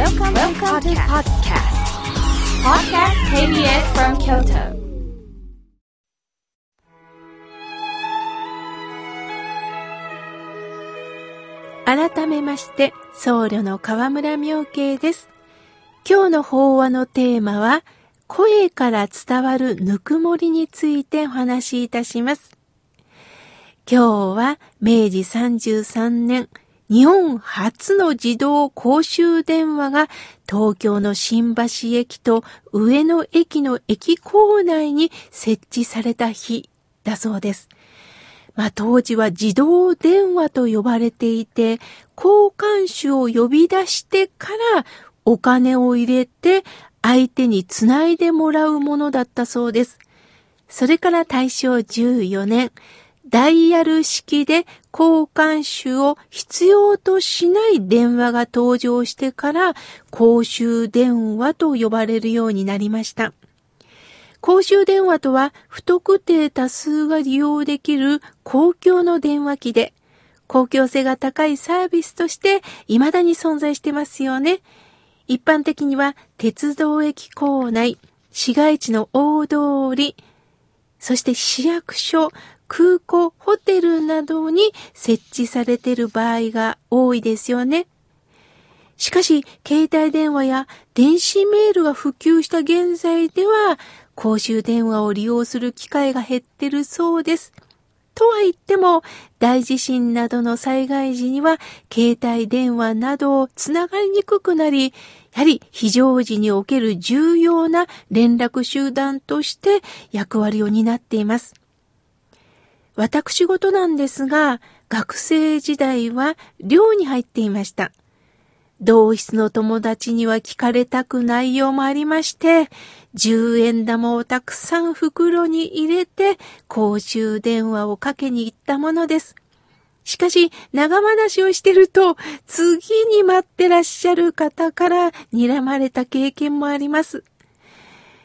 Welcome, Welcome to podcast. Podcast KBS from Kyoto. 改めまして、僧侶の河村明慶です。今日の法話のテーマは、声から伝わるぬくもりについてお話しいたします。今日は明治33年、日本初の自動公衆電話が東京の新橋駅と上野駅の駅構内に設置された日だそうです。まあ、当時は自動電話と呼ばれていて、交換手を呼び出してからお金を入れて相手につないでもらうものだったそうです。それから大正14年、ダイヤル式で交換手を必要としない電話が登場してから公衆電話と呼ばれるようになりました。公衆電話とは不特定多数が利用できる公共の電話機で、公共性が高いサービスとして未だに存在してますよね。一般的には鉄道駅構内、市街地の大通り、そして市役所、空港、ホテルなどに設置されている場合が多いですよね。しかし、携帯電話や電子メールが普及した現在では、公衆電話を利用する機会が減ってるそうです。とは言っても、大地震などの災害時には、携帯電話などをつながりにくくなり、やはり非常時における重要な連絡集団として役割を担っています。私事なんですが、学生時代は寮に入っていました。同室の友達には聞かれたくないようもありまして、10円玉をたくさん袋に入れて公衆電話をかけに行ったものです。しかし、長話をしてると、次に待ってらっしゃる方から睨まれた経験もあります。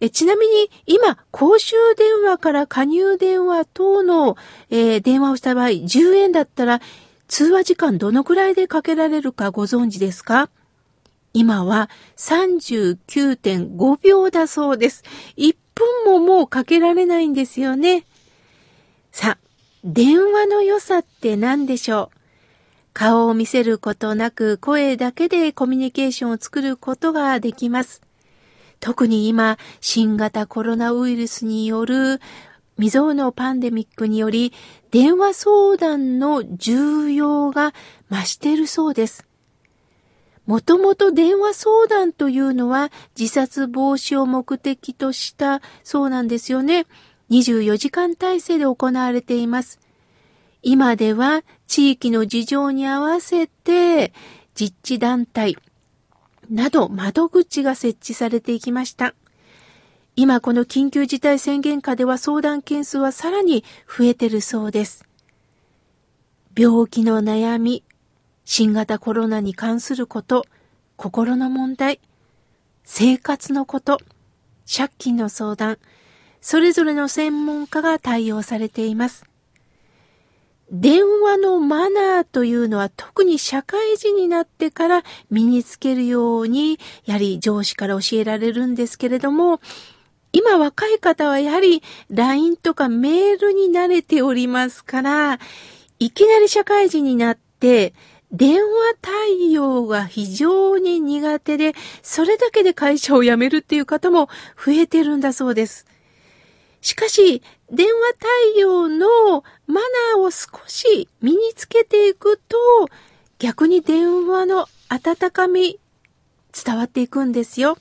えちなみに、今、公衆電話から加入電話等の、えー電話をした場合、10円だったら、通話時間どのくらいでかけられるかご存知ですか？今は39.5秒だそうです。1分ももうかけられないんですよね。さあ、電話の良さって何でしょう？顔を見せることなく声だけでコミュニケーションを作ることができます。特に今、新型コロナウイルスによる未曾有のパンデミックにより、電話相談の重要が増しているそうです。もともと電話相談というのは自殺防止を目的としたそうなんですよね。24時間体制で行われています。今では地域の事情に合わせて実地団体など窓口が設置されていきました。今この緊急事態宣言下では相談件数はさらに増えてるそうです。病気の悩み、新型コロナに関すること、心の問題、生活のこと、借金の相談、それぞれの専門家が対応されています。電話のマナーというのは特に社会人になってから身につけるように、やはり上司から教えられるんですけれども、今若い方はやはり LINE とかメールに慣れておりますから、いきなり社会人になって、電話対応が非常に苦手で、それだけで会社を辞めるっていう方も増えてるんだそうです。しかし、電話対応のマナーを少し身につけていくと、逆に電話の温かみ伝わっていくんですよ。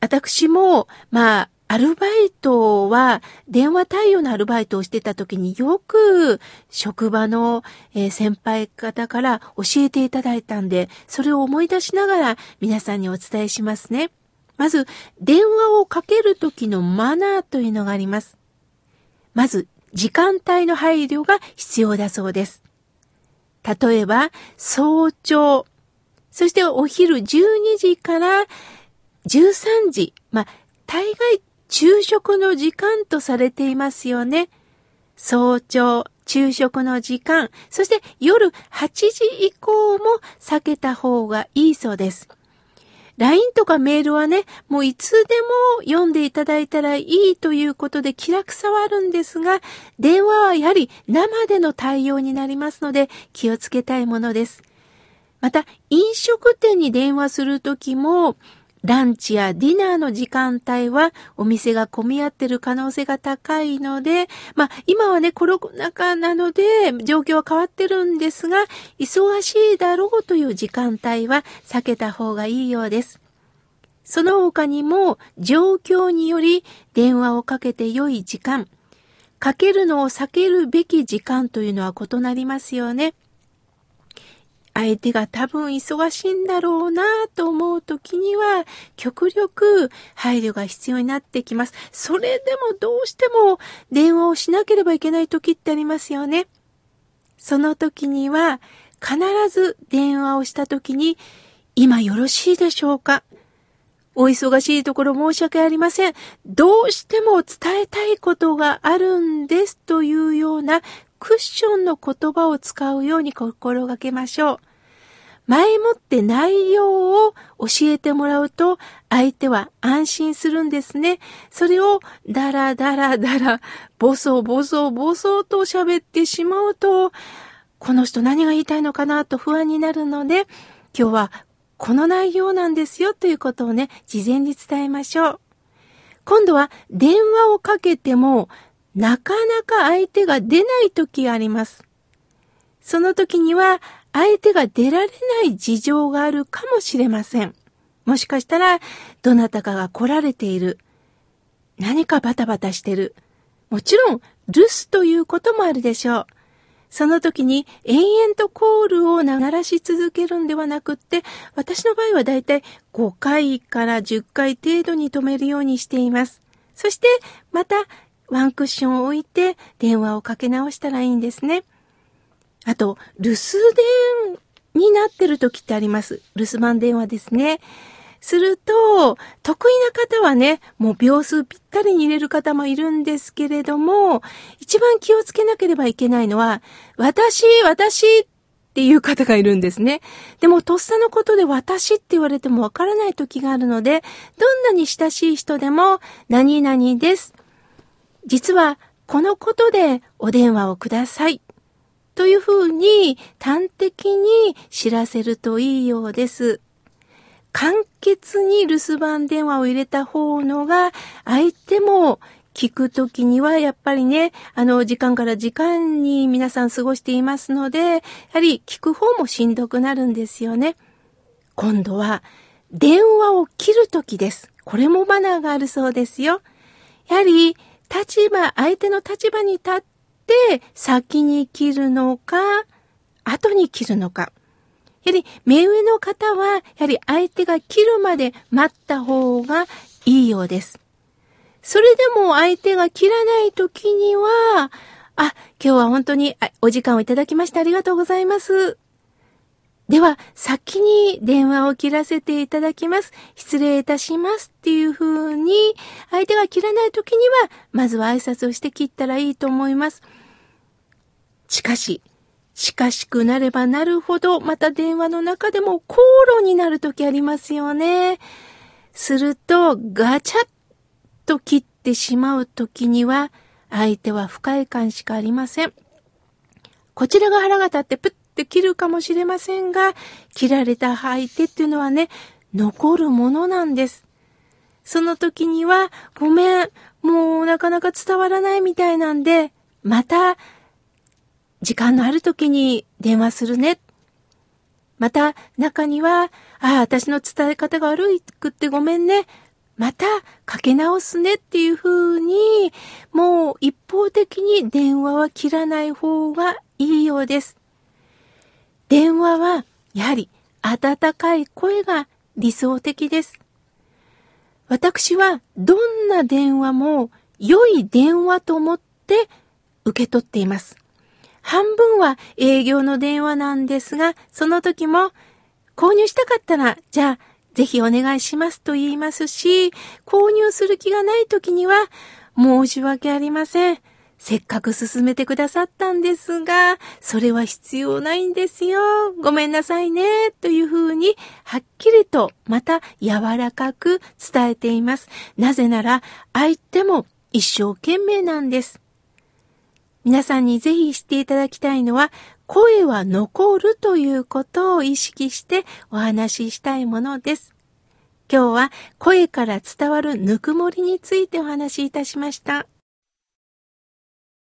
私も、まあ、アルバイトは、電話対応のアルバイトをしてた時によく職場の、え先輩方から教えていただいたんで、それを思い出しながら皆さんにお伝えしますね。まず、電話をかける時のマナーというのがあります。まず、時間帯の配慮が必要だそうです。例えば、早朝、そしてお昼12時から13時、まあ、大概昼食の時間とされていますよね。早朝、昼食の時間、そして夜8時以降も避けた方がいいそうです。LINE とかメールはね、もういつでも読んでいただいたらいいということで気楽さはあるんですが、電話はやはり生での対応になりますので気をつけたいものです。また、飲食店に電話するときも、ランチやディナーの時間帯はお店が混み合ってる可能性が高いので、まあ今はね、コロナ禍なので状況は変わってるんですが、忙しいだろうという時間帯は避けた方がいいようです。その他にも状況により電話をかけて良い時間、かけるのを避けるべき時間というのは異なりますよね。相手が多分忙しいんだろうなと思う時には、極力配慮が必要になってきます。それでもどうしても電話をしなければいけない時ってありますよね。その時には、必ず電話をした時に、今よろしいでしょうか？お忙しいところ申し訳ありません。どうしても伝えたいことがあるんですというようなクッションの言葉を使うように心がけましょう。前もって内容を教えてもらうと相手は安心するんですね。それをダラダラダラ、ボソボソボソと喋ってしまうと、この人何が言いたいのかなと不安になるので、今日はこの内容なんですよということをね、事前に伝えましょう。今度は電話をかけてもなかなか相手が出ない時があります。その時には相手が出られない事情があるかもしれません。もしかしたら、どなたかが来られている。何かバタバタしてる。もちろん、留守ということもあるでしょう。その時に延々とコールを鳴らし続けるんではなくって、私の場合はだいたい5回から10回程度に止めるようにしています。そして、またワンクッションを置いて電話をかけ直したらいいんですね。あと、留守電になってる時ってあります。留守番電話ですね。すると、得意な方はね、もう秒数ぴったりに入れる方もいるんですけれども、一番気をつけなければいけないのは、私、私っていう方がいるんですね。でも、とっさのことで私って言われてもわからない時があるので、どんなに親しい人でも、何々です。実はこのことでお電話をください。というふうに端的に知らせるといいようです。簡潔に留守番電話を入れた方のが相手も聞くときにはやっぱりね、あの時間から時間に皆さん過ごしていますので、やはり聞く方もしんどくなるんですよね。今度は電話を切るときです。これもマナーがあるそうですよ。やはり立場、相手の立場に立って先に切るのか、後に切るのか。やはり目上の方は、やはり相手が切るまで待った方がいいようです。それでも相手が切らない時には、あ、今日は本当にお時間をいただきましてありがとうございます。では、先に電話を切らせていただきます。失礼いたしますっていう風に、相手が切らない時には、まずは挨拶をして切ったらいいと思います。しかし、近しくなればなるほど、また電話の中でも口論になる時ありますよね。すると、ガチャッと切ってしまう時には、相手は不快感しかありません。こちらが腹が立ってプッって切るかもしれませんが、切られた相手っていうのはね、残るものなんです。その時には、ごめん、もうなかなか伝わらないみたいなんで、また、時間のある時に電話するね。また、中には、ああ、私の伝え方が悪くってごめんね。また、かけ直すねっていう風に、もう一方的に電話は切らない方がいいようです。電話はやはり温かい声が理想的です。私はどんな電話も良い電話と思って受け取っています。半分は営業の電話なんですが、その時も購入したかったら、じゃあぜひお願いしますと言いますし、購入する気がない時には申し訳ありません。せっかく進めてくださったんですが、それは必要ないんですよ。ごめんなさいね。というふうに、はっきりと、また柔らかく伝えています。なぜなら、相手も一生懸命なんです。皆さんにぜひ知っていただきたいのは、声は残るということを意識してお話ししたいものです。今日は声から伝わるぬくもりについてお話しいたしました。